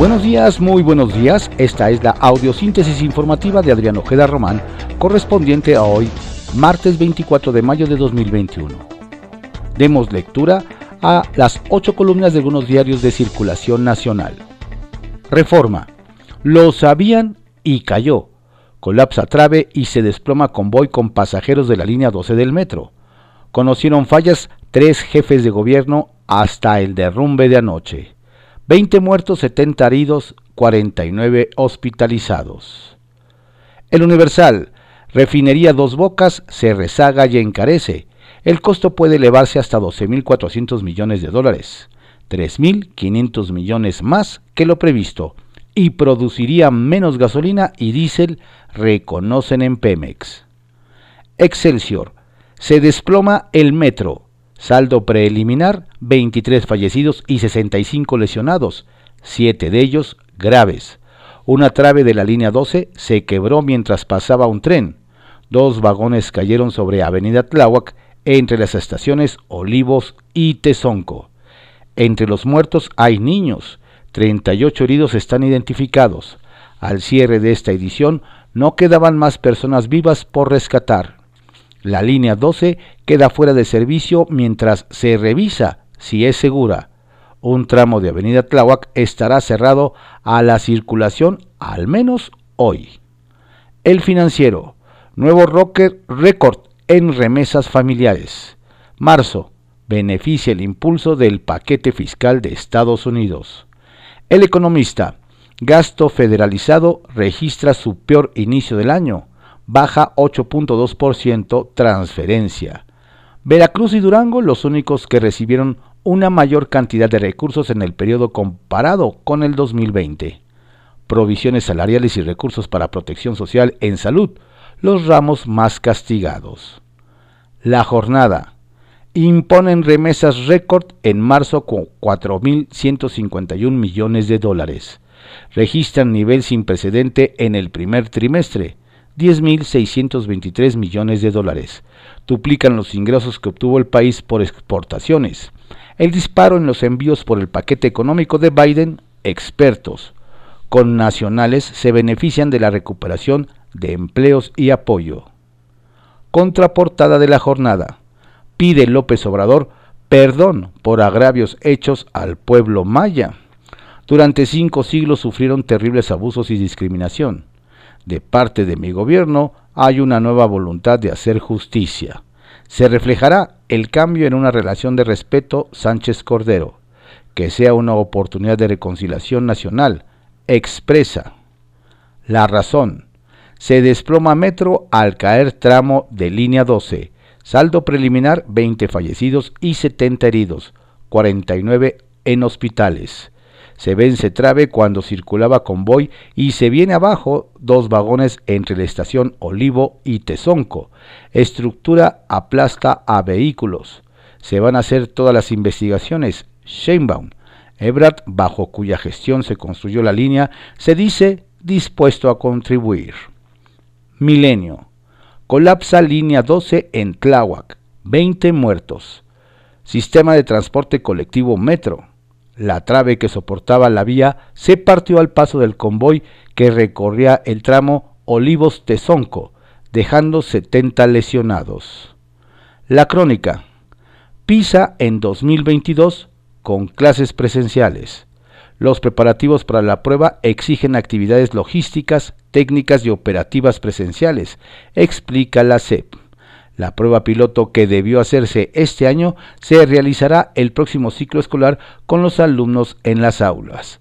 Buenos días, muy buenos días. Esta es la audiosíntesis informativa de Adrián Ojeda Román, correspondiente a hoy, martes 24 de mayo de 2021. Demos lectura a las ocho columnas de algunos diarios de circulación nacional. Reforma. Lo sabían y cayó. Colapsa trave y se desploma convoy con pasajeros de la línea 12 del metro. Conocieron fallas tres jefes de gobierno hasta el derrumbe de anoche. 20 muertos, 70 heridos, 49 hospitalizados. El Universal, refinería Dos Bocas, se rezaga y encarece. El costo puede elevarse hasta 12.400 millones de dólares, 3.500 millones más que lo previsto, y produciría menos gasolina y diésel, reconocen en Pemex. Excelsior, se desploma el metro, Saldo preliminar, 23 fallecidos y 65 lesionados, 7 de ellos graves. Una trave de la línea 12 se quebró mientras pasaba un tren. Dos vagones cayeron sobre Avenida Tláhuac entre las estaciones Olivos y Tezonco. Entre los muertos hay niños. 38 heridos están identificados. Al cierre de esta edición no quedaban más personas vivas por rescatar. La línea 12 queda fuera de servicio mientras se revisa si es segura. Un tramo de Avenida Tláhuac estará cerrado a la circulación al menos hoy. El financiero. Nuevo rocker récord en remesas familiares. Marzo. Beneficia el impulso del paquete fiscal de Estados Unidos. El economista. Gasto federalizado registra su peor inicio del año baja 8.2% transferencia. Veracruz y Durango los únicos que recibieron una mayor cantidad de recursos en el periodo comparado con el 2020. Provisiones salariales y recursos para protección social en salud, los ramos más castigados. La jornada. Imponen remesas récord en marzo con 4.151 millones de dólares. Registran nivel sin precedente en el primer trimestre 10.623 millones de dólares. Duplican los ingresos que obtuvo el país por exportaciones. El disparo en los envíos por el paquete económico de Biden, expertos con nacionales se benefician de la recuperación de empleos y apoyo. Contraportada de la jornada. Pide López Obrador perdón por agravios hechos al pueblo maya. Durante cinco siglos sufrieron terribles abusos y discriminación de parte de mi gobierno hay una nueva voluntad de hacer justicia. Se reflejará el cambio en una relación de respeto Sánchez Cordero, que sea una oportunidad de reconciliación nacional, expresa. La razón. Se desploma metro al caer tramo de línea 12. Saldo preliminar 20 fallecidos y 70 heridos, 49 en hospitales se vence trave cuando circulaba convoy y se viene abajo dos vagones entre la estación Olivo y Tezonco. Estructura aplasta a vehículos. Se van a hacer todas las investigaciones. Sheinbaum, Ebrat, bajo cuya gestión se construyó la línea, se dice dispuesto a contribuir. Milenio. Colapsa línea 12 en Tláhuac. 20 muertos. Sistema de transporte colectivo Metro la trave que soportaba la vía se partió al paso del convoy que recorría el tramo Olivos-Tezonco, dejando 70 lesionados. La crónica. PISA en 2022 con clases presenciales. Los preparativos para la prueba exigen actividades logísticas, técnicas y operativas presenciales, explica la CEP. La prueba piloto que debió hacerse este año se realizará el próximo ciclo escolar con los alumnos en las aulas.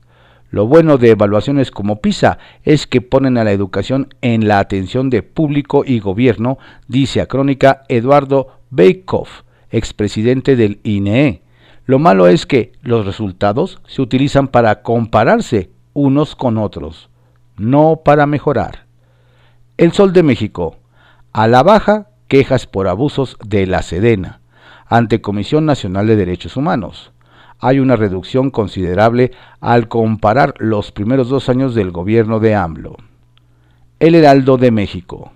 Lo bueno de evaluaciones como PISA es que ponen a la educación en la atención de público y gobierno, dice a crónica Eduardo Beikoff, expresidente del INE. Lo malo es que los resultados se utilizan para compararse unos con otros, no para mejorar. El Sol de México. A la baja quejas por abusos de la Sedena ante Comisión Nacional de Derechos Humanos. Hay una reducción considerable al comparar los primeros dos años del gobierno de AMLO. El Heraldo de México.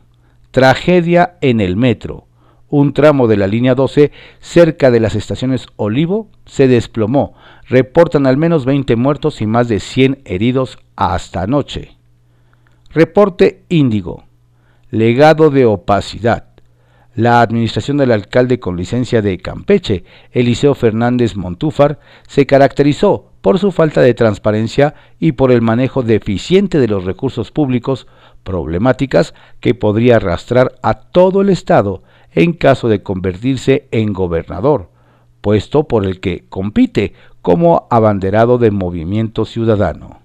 Tragedia en el metro. un tramo de la línea 12 cerca de las estaciones Olivo se desplomó. Reportan al menos 20 muertos y más de 100 heridos hasta anoche. Reporte Índigo. Legado de opacidad. La administración del alcalde con licencia de Campeche, Eliseo Fernández Montúfar, se caracterizó por su falta de transparencia y por el manejo deficiente de los recursos públicos, problemáticas que podría arrastrar a todo el Estado en caso de convertirse en gobernador, puesto por el que compite como abanderado de Movimiento Ciudadano.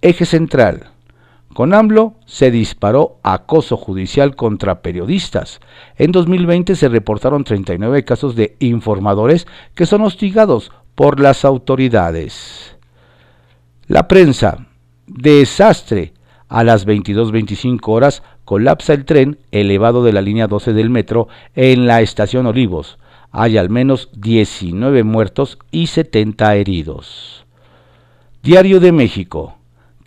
Eje central con AMLO se disparó acoso judicial contra periodistas. En 2020 se reportaron 39 casos de informadores que son hostigados por las autoridades. La prensa. Desastre. A las 22.25 horas colapsa el tren elevado de la línea 12 del metro en la estación Olivos. Hay al menos 19 muertos y 70 heridos. Diario de México.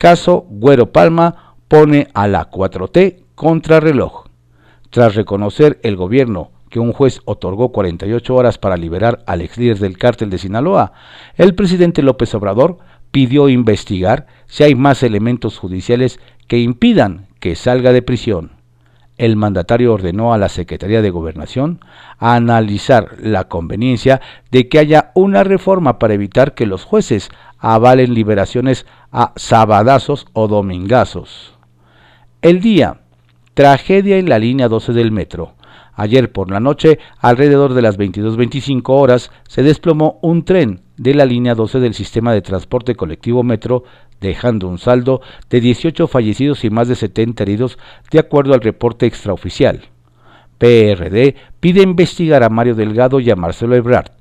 Caso Güero Palma pone a la 4T contra reloj. Tras reconocer el gobierno que un juez otorgó 48 horas para liberar al ex líder del cártel de Sinaloa, el presidente López Obrador pidió investigar si hay más elementos judiciales que impidan que salga de prisión. El mandatario ordenó a la Secretaría de Gobernación analizar la conveniencia de que haya una reforma para evitar que los jueces avalen liberaciones a sabadazos o domingazos. El día, tragedia en la línea 12 del metro. Ayer por la noche, alrededor de las 22.25 horas, se desplomó un tren de la línea 12 del sistema de transporte colectivo metro, dejando un saldo de 18 fallecidos y más de 70 heridos, de acuerdo al reporte extraoficial. PRD pide investigar a Mario Delgado y a Marcelo Ebrard,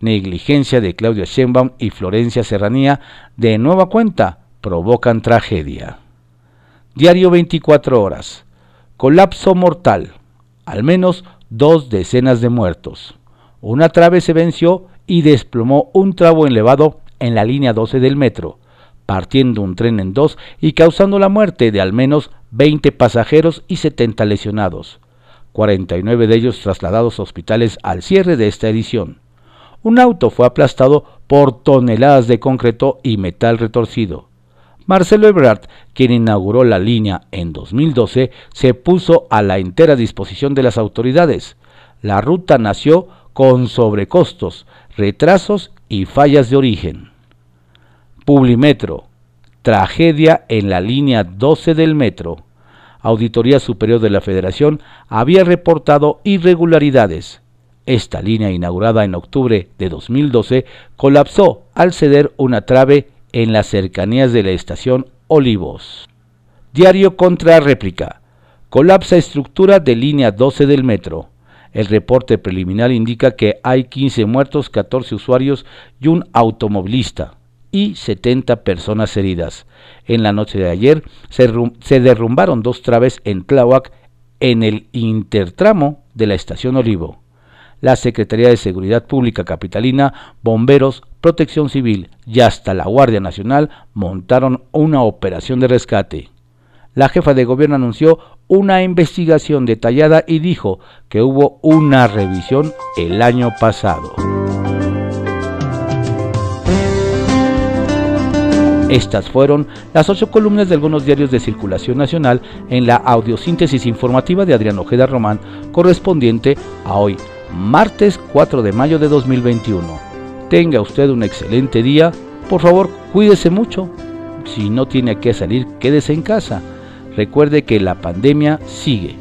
negligencia de Claudia Sheinbaum y Florencia Serranía, de nueva cuenta, provocan tragedia. Diario 24 horas. Colapso mortal. Al menos dos decenas de muertos. Una trave se venció y desplomó un trabo elevado en la línea 12 del metro, partiendo un tren en dos y causando la muerte de al menos 20 pasajeros y 70 lesionados, 49 de ellos trasladados a hospitales al cierre de esta edición un auto fue aplastado por toneladas de concreto y metal retorcido. Marcelo Ebrard, quien inauguró la línea en 2012, se puso a la entera disposición de las autoridades. La ruta nació con sobrecostos, retrasos y fallas de origen. Publimetro. Tragedia en la línea 12 del metro. Auditoría Superior de la Federación había reportado irregularidades. Esta línea, inaugurada en octubre de 2012, colapsó al ceder una trave en las cercanías de la estación Olivos. Diario contra réplica. Colapsa estructura de línea 12 del metro. El reporte preliminar indica que hay 15 muertos, 14 usuarios y un automovilista y 70 personas heridas. En la noche de ayer se, derrumbaron dos traves en Tláhuac en el intertramo de la estación Olivo la Secretaría de Seguridad Pública Capitalina, bomberos, protección civil y hasta la Guardia Nacional montaron una operación de rescate. La jefa de gobierno anunció una investigación detallada y dijo que hubo una revisión el año pasado. Estas fueron las ocho columnas de algunos diarios de circulación nacional en la audiosíntesis informativa de Adrián Ojeda Román, correspondiente a hoy, martes 4 de mayo de 2021. Tenga usted un excelente día. Por favor, cuídese mucho. Si no tiene que salir, quédese en casa. Recuerde que la pandemia sigue.